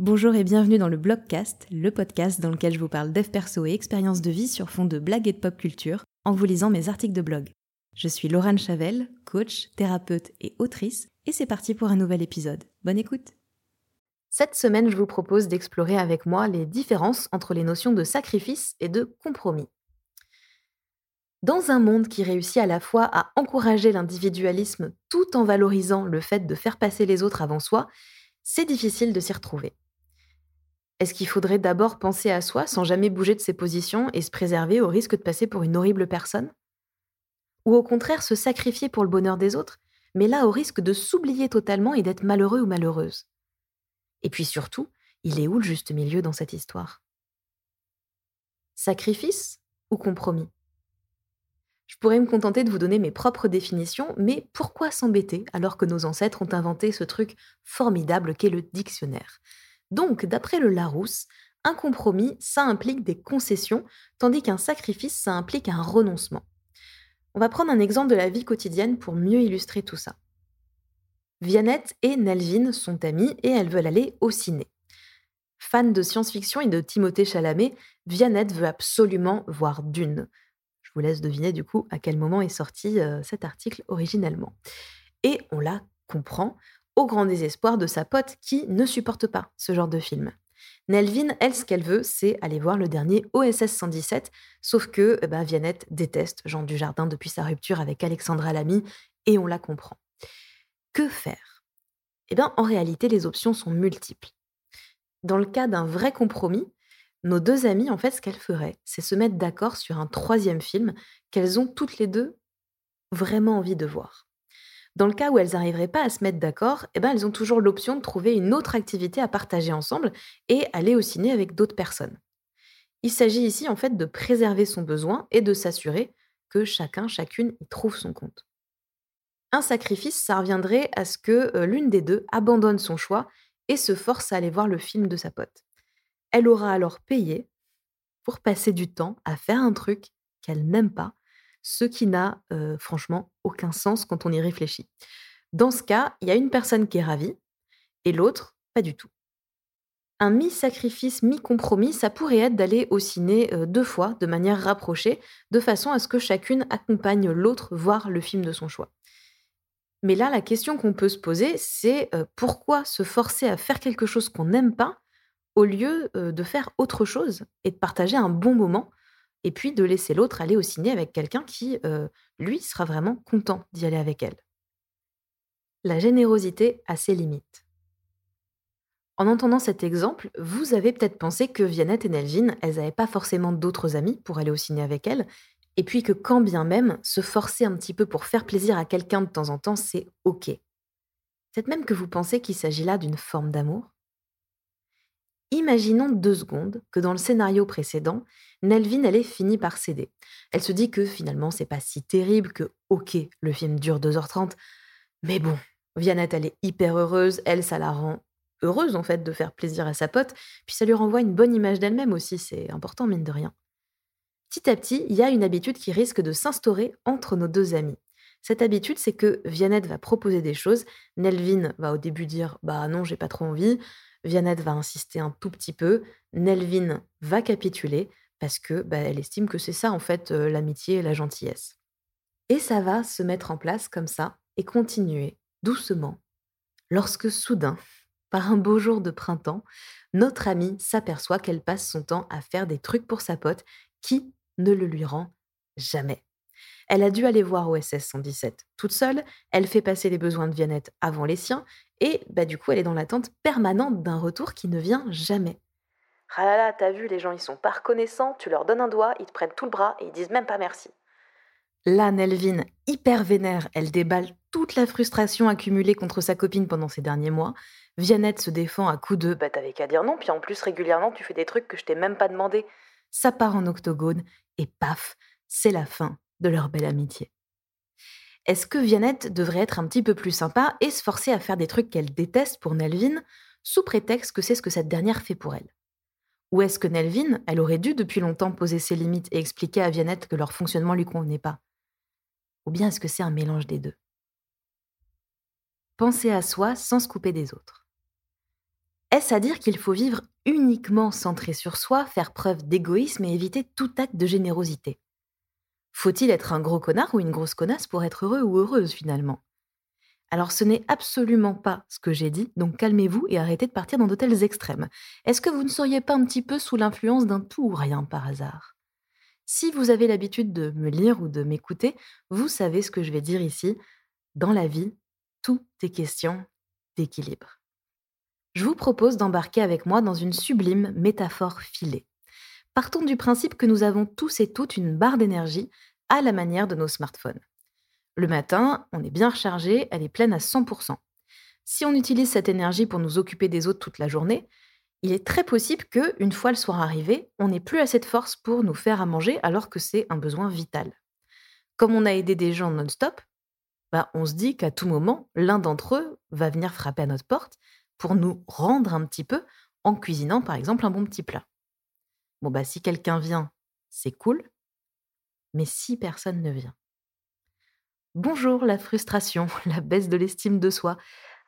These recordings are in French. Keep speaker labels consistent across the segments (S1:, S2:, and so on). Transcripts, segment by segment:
S1: Bonjour et bienvenue dans le Blogcast, le podcast dans lequel je vous parle dev perso et expériences de vie sur fond de blagues et de pop culture en vous lisant mes articles de blog. Je suis Laurent Chavel, coach, thérapeute et autrice, et c'est parti pour un nouvel épisode. Bonne écoute Cette semaine, je vous propose d'explorer avec moi les différences entre les notions de sacrifice et de compromis. Dans un monde qui réussit à la fois à encourager l'individualisme tout en valorisant le fait de faire passer les autres avant soi, c'est difficile de s'y retrouver. Est-ce qu'il faudrait d'abord penser à soi sans jamais bouger de ses positions et se préserver au risque de passer pour une horrible personne? Ou au contraire se sacrifier pour le bonheur des autres, mais là au risque de s'oublier totalement et d'être malheureux ou malheureuse? Et puis surtout, il est où le juste milieu dans cette histoire? Sacrifice ou compromis? Je pourrais me contenter de vous donner mes propres définitions, mais pourquoi s'embêter alors que nos ancêtres ont inventé ce truc formidable qu'est le dictionnaire? Donc, d'après le Larousse, un compromis, ça implique des concessions, tandis qu'un sacrifice, ça implique un renoncement. On va prendre un exemple de la vie quotidienne pour mieux illustrer tout ça. Viannette et Nelvin sont amies et elles veulent aller au ciné. Fan de science-fiction et de Timothée Chalamet, Viannette veut absolument voir Dune. Je vous laisse deviner du coup à quel moment est sorti euh, cet article originellement. Et on la comprend, au grand désespoir de sa pote qui ne supporte pas ce genre de film. Nelvin, elle, ce qu'elle veut, c'est aller voir le dernier OSS 117, sauf que eh ben, Viannette déteste Jean Dujardin depuis sa rupture avec Alexandra Lamy, et on la comprend. Que faire? Eh bien, en réalité, les options sont multiples. Dans le cas d'un vrai compromis, nos deux amies, en fait, ce qu'elles feraient, c'est se mettre d'accord sur un troisième film qu'elles ont toutes les deux vraiment envie de voir. Dans le cas où elles n'arriveraient pas à se mettre d'accord, eh ben, elles ont toujours l'option de trouver une autre activité à partager ensemble et aller au ciné avec d'autres personnes. Il s'agit ici en fait de préserver son besoin et de s'assurer que chacun, chacune y trouve son compte. Un sacrifice, ça reviendrait à ce que euh, l'une des deux abandonne son choix et se force à aller voir le film de sa pote. Elle aura alors payé pour passer du temps à faire un truc qu'elle n'aime pas ce qui n'a franchement aucun sens quand on y réfléchit. Dans ce cas, il y a une personne qui est ravie et l'autre, pas du tout. Un mi-sacrifice, mi-compromis, ça pourrait être d'aller au ciné deux fois de manière rapprochée, de façon à ce que chacune accompagne l'autre voir le film de son choix. Mais là, la question qu'on peut se poser, c'est pourquoi se forcer à faire quelque chose qu'on n'aime pas au lieu de faire autre chose et de partager un bon moment et puis de laisser l'autre aller au ciné avec quelqu'un qui, lui, sera vraiment content d'y aller avec elle. La générosité a ses limites. En entendant cet exemple, vous avez peut-être pensé que Viannette et Nelvin, elles n'avaient pas forcément d'autres amis pour aller au ciné avec elles, et puis que quand bien même, se forcer un petit peu pour faire plaisir à quelqu'un de temps en temps, c'est OK. Peut-être même que vous pensez qu'il s'agit là d'une forme d'amour? Imaginons deux secondes que dans le scénario précédent, Nelvin, elle est finie par céder. Elle se dit que finalement, c'est pas si terrible, que ok, le film dure 2h30, mais bon, Viannette, elle est hyper heureuse, elle, ça la rend heureuse en fait de faire plaisir à sa pote, puis ça lui renvoie une bonne image d'elle-même aussi, c'est important mine de rien. Petit à petit, il y a une habitude qui risque de s'instaurer entre nos deux amis. Cette habitude, c'est que Viannette va proposer des choses, Nelvin va au début dire bah non, j'ai pas trop envie, Viannette va insister un tout petit peu, Nelvin va capituler parce que bah, elle estime que c'est ça en fait l'amitié et la gentillesse. Et ça va se mettre en place comme ça et continuer doucement lorsque soudain, par un beau jour de printemps, notre amie s'aperçoit qu'elle passe son temps à faire des trucs pour sa pote qui ne le lui rend jamais. Elle a dû aller voir OSS 117 toute seule, elle fait passer les besoins de Viannette avant les siens, et bah, du coup, elle est dans l'attente permanente d'un retour qui ne vient jamais. Ah là là, t'as vu, les gens, ils sont pas reconnaissants, tu leur donnes un doigt, ils te prennent tout le bras et ils disent même pas merci. Là, Nelvin, hyper vénère, elle déballe toute la frustration accumulée contre sa copine pendant ces derniers mois. Viannette se défend à coups de Bah t'avais qu'à dire non, puis en plus régulièrement tu fais des trucs que je t'ai même pas demandé. Ça part en octogone et paf, c'est la fin de leur belle amitié. Est-ce que Viannette devrait être un petit peu plus sympa et se forcer à faire des trucs qu'elle déteste pour Nelvin, sous prétexte que c'est ce que cette dernière fait pour elle? Ou est-ce que Nelvin, elle aurait dû depuis longtemps poser ses limites et expliquer à Viannette que leur fonctionnement lui convenait pas? Ou bien est-ce que c'est un mélange des deux? Penser à soi sans se couper des autres. Est-ce à dire qu'il faut vivre uniquement centré sur soi, faire preuve d'égoïsme et éviter tout acte de générosité? Faut-il être un gros connard ou une grosse connasse pour être heureux ou heureuse finalement? Alors ce n'est absolument pas ce que j'ai dit, donc calmez-vous et arrêtez de partir dans de tels extrêmes. Est-ce que vous ne seriez pas un petit peu sous l'influence d'un tout ou rien par hasard? Si vous avez l'habitude de me lire ou de m'écouter, vous savez ce que je vais dire ici. Dans la vie, tout est question d'équilibre. Je vous propose d'embarquer avec moi dans une sublime métaphore filée. Partons du principe que nous avons tous et toutes une barre d'énergie à la manière de nos smartphones. Le matin, on est bien rechargé, elle est pleine à 100%. Si on utilise cette énergie pour nous occuper des autres toute la journée, il est très possible que, une fois le soir arrivé, on n'ait plus assez de force pour nous faire à manger alors que c'est un besoin vital. Comme on a aidé des gens non-stop, bah, on se dit qu'à tout moment, l'un d'entre eux va venir frapper à notre porte pour nous rendre un petit peu en cuisinant par exemple un bon petit plat. Bon bah si quelqu'un vient, c'est cool, mais si personne ne vient, Bonjour la frustration, la baisse de l'estime de soi.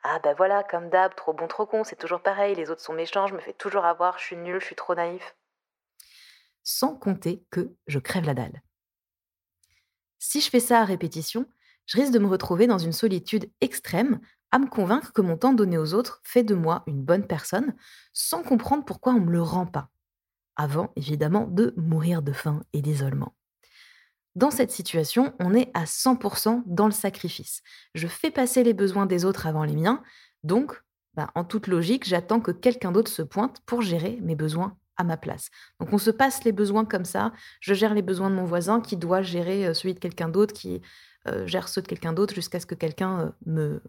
S1: Ah bah voilà, comme d'hab, trop bon, trop con, c'est toujours pareil, les autres sont méchants, je me fais toujours avoir, je suis nul, je suis trop naïf. Sans compter que je crève la dalle. Si je fais ça à répétition, je risque de me retrouver dans une solitude extrême, à me convaincre que mon temps donné aux autres fait de moi une bonne personne, sans comprendre pourquoi on ne me le rend pas. Avant, évidemment, de mourir de faim et d'isolement. Dans cette situation, on est à 100% dans le sacrifice. Je fais passer les besoins des autres avant les miens, donc, bah, en toute logique, j'attends que quelqu'un d'autre se pointe pour gérer mes besoins à ma place. Donc on se passe les besoins comme ça. Je gère les besoins de mon voisin qui doit gérer euh, celui de quelqu'un d'autre, qui euh, gère ceux de quelqu'un d'autre jusqu'à ce que quelqu'un euh, me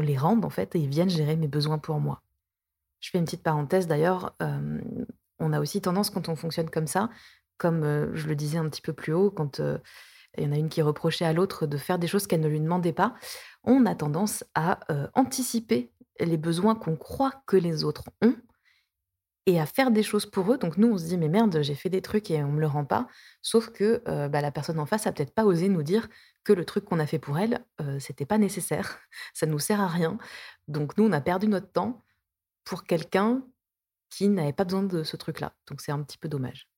S1: les rende en fait et vienne gérer mes besoins pour moi. Je fais une petite parenthèse d'ailleurs. On a aussi tendance quand on fonctionne comme ça comme je le disais un petit peu plus haut, quand il y en a une qui reprochait à l'autre de faire des choses qu'elle ne lui demandait pas, on a tendance à anticiper les besoins qu'on croit que les autres ont et à faire des choses pour eux. Donc nous, on se dit, mais merde, j'ai fait des trucs et on me le rend pas. Sauf que bah, la personne en face a peut-être pas osé nous dire que le truc qu'on a fait pour elle, c'était pas nécessaire, ça nous sert à rien. Donc nous, on a perdu notre temps pour quelqu'un qui n'avait pas besoin de ce truc-là. Donc c'est un petit peu dommage.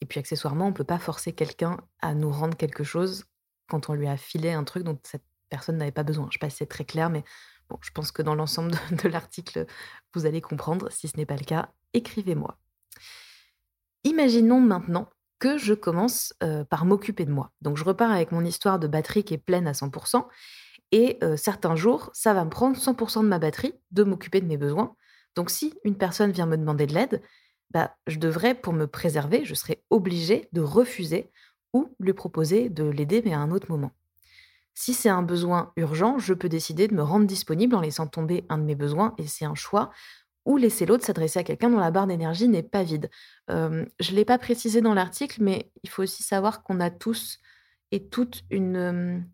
S1: Et puis accessoirement, on ne peut pas forcer quelqu'un à nous rendre quelque chose quand on lui a filé un truc dont cette personne n'avait pas besoin. Je ne sais pas si c'est très clair, mais bon, je pense que dans l'ensemble de, l'article, vous allez comprendre. Si ce n'est pas le cas, écrivez-moi. Imaginons maintenant que je commence euh, par m'occuper de moi. Donc je repars avec mon histoire de batterie qui est pleine à 100%, et euh, certains jours, ça va me prendre 100% de ma batterie de m'occuper de mes besoins. Donc si une personne vient me demander de l'aide, bah, je devrais, pour me préserver, je serais obligée de refuser ou lui proposer de l'aider, mais à un autre moment. Si c'est un besoin urgent, je peux décider de me rendre disponible en laissant tomber un de mes besoins, et c'est un choix, ou laisser l'autre s'adresser à quelqu'un dont la barre d'énergie n'est pas vide. je ne l'ai pas précisé dans l'article, mais il faut aussi savoir qu'on a tous et toutes une,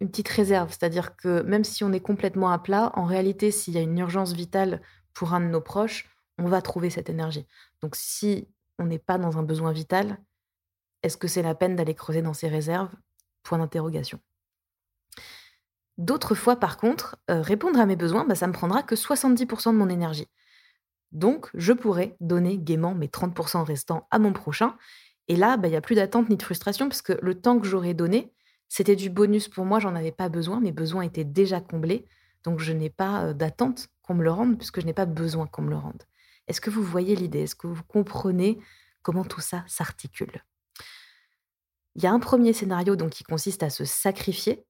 S1: une petite réserve, c'est-à-dire que même si on est complètement à plat, en réalité, s'il y a une urgence vitale pour un de nos proches, on va trouver cette énergie. Donc si on n'est pas dans un besoin vital, est-ce que c'est la peine d'aller creuser dans ses réserves? Point d'interrogation. D'autres fois, par contre, euh, répondre à mes besoins, bah, ça me prendra que 70% de mon énergie. Donc, je pourrais donner gaiement mes 30% restants à mon prochain. Et là, bah, il n'y a plus d'attente ni de frustration, parce le temps que j'aurais donné, c'était du bonus pour moi, j'en avais pas besoin, mes besoins étaient déjà comblés. Donc, je n'ai pas d'attente qu'on me le rende, puisque je n'ai pas besoin qu'on me le rende. Est-ce que vous voyez l'idée? Est-ce que vous comprenez comment tout ça s'articule? Il y a un premier scénario donc qui consiste à se sacrifier,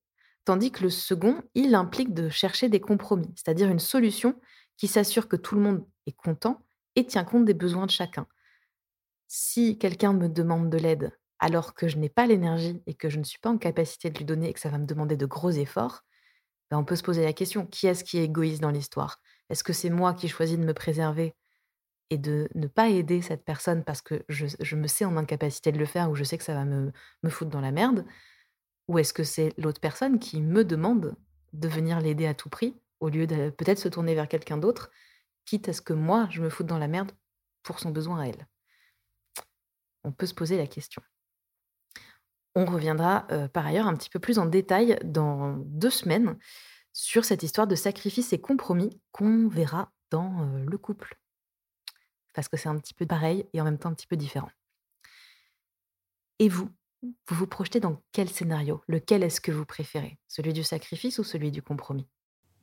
S1: tandis que le second, il implique de chercher des compromis, c'est-à-dire une solution qui s'assure que tout le monde est content et tient compte des besoins de chacun. Si quelqu'un me demande de l'aide alors que je n'ai pas l'énergie et que je ne suis pas en capacité de lui donner et que ça va me demander de gros efforts, ben on peut se poser la question, qui est-ce qui est égoïste dans l'histoire? Est-ce que c'est moi qui choisis de me préserver et de ne pas aider cette personne parce que je, me sais en incapacité de le faire ou je sais que ça va me, me foutre dans la merde? Ou est-ce que c'est l'autre personne qui me demande de venir l'aider à tout prix au lieu de peut-être se tourner vers quelqu'un d'autre, quitte à ce que moi, je me foute dans la merde pour son besoin à elle? On peut se poser la question. On reviendra euh, par ailleurs un petit peu plus en détail dans deux semaines sur cette histoire de sacrifice et compromis qu'on verra dans le couple. Parce que c'est un petit peu pareil et en même temps un petit peu différent. Et vous, vous vous projetez dans quel scénario? Lequel est-ce que vous préférez? Celui du sacrifice ou celui du compromis?